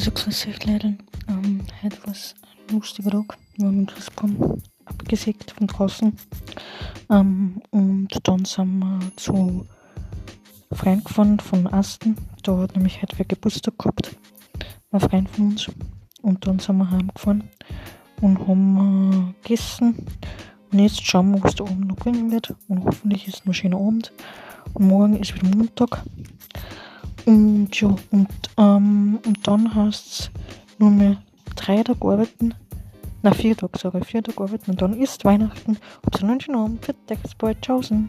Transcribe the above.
Also grüß euch Leute. Ähm, heute war es ein lustiger Tag. Wir haben den Christbaum abgesägt von draußen. Ähm, und dann sind wir zu Freund gefahren von Asten. Da hat nämlich heute wer Geburtstag gehabt. Ein Freund von uns. Und dann sind wir heimgefahren und haben äh, gegessen. Und jetzt schauen wir, was der Abend noch bringen wird. Und hoffentlich ist es noch ein schöner Abend. Und morgen ist wieder Montag. Und ja, und, ähm, dann heißt es nur mehr drei Tage arbeiten. Na, vier Tage, sorry, vier Tage arbeiten und dann ist Weihnachten. Dann einen schönen Abend. Dich, bald. Tschaußen.